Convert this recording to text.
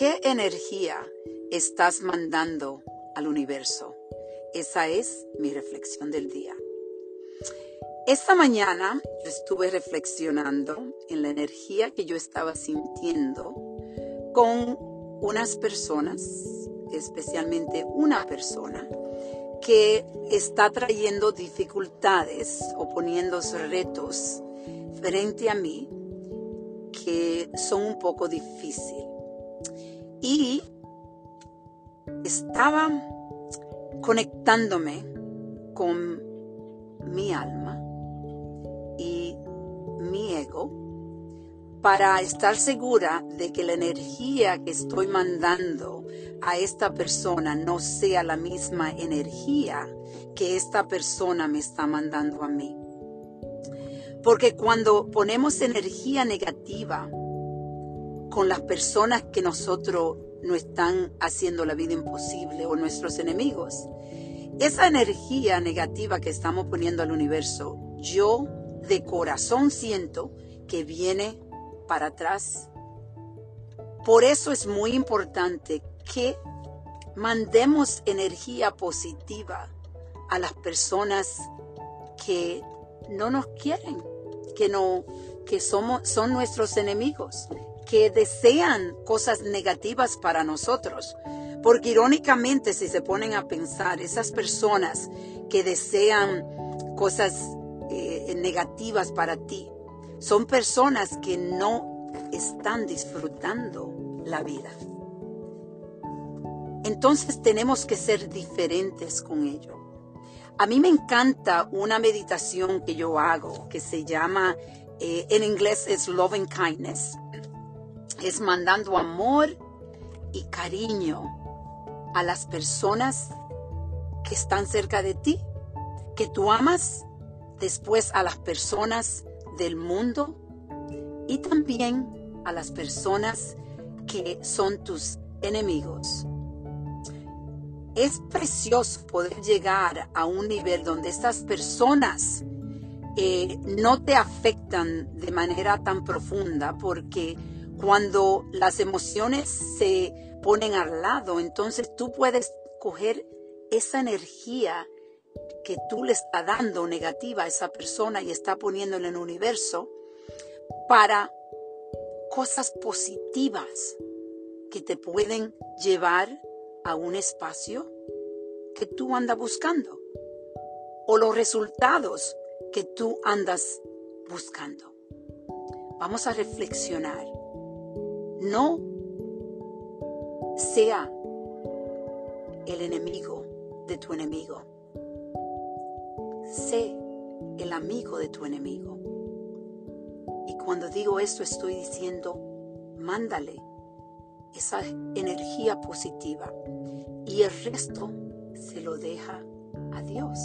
¿Qué energía estás mandando al universo? Esa es mi reflexión del día. Esta mañana estuve reflexionando en la energía que yo estaba sintiendo con unas personas, especialmente una persona que está trayendo dificultades o poniendo retos frente a mí que son un poco difíciles. Y estaba conectándome con mi alma y mi ego para estar segura de que la energía que estoy mandando a esta persona no sea la misma energía que esta persona me está mandando a mí. Porque cuando ponemos energía negativa con las personas que nosotros no están haciendo la vida imposible o nuestros enemigos, esa energía negativa que estamos poniendo al universo, yo de corazón siento que viene para atrás. Por eso es muy importante que mandemos energía positiva a las personas que no nos quieren, que no que somos son nuestros enemigos, que desean cosas negativas para nosotros. Porque irónicamente, si se ponen a pensar, esas personas que desean cosas eh, negativas para ti, son personas que no están disfrutando la vida. Entonces tenemos que ser diferentes con ello. A mí me encanta una meditación que yo hago que se llama, eh, en inglés es Loving Kindness. Es mandando amor y cariño a las personas que están cerca de ti, que tú amas, después a las personas del mundo y también a las personas que son tus enemigos. Es precioso poder llegar a un nivel donde estas personas eh, no te afectan de manera tan profunda porque cuando las emociones se ponen al lado, entonces tú puedes coger esa energía que tú le estás dando negativa a esa persona y está poniendo en el universo para cosas positivas que te pueden llevar a un espacio que tú andas buscando o los resultados que tú andas buscando. Vamos a reflexionar. No sea el enemigo de tu enemigo sé el amigo de tu enemigo. Y cuando digo esto estoy diciendo, mándale esa energía positiva y el resto se lo deja a Dios.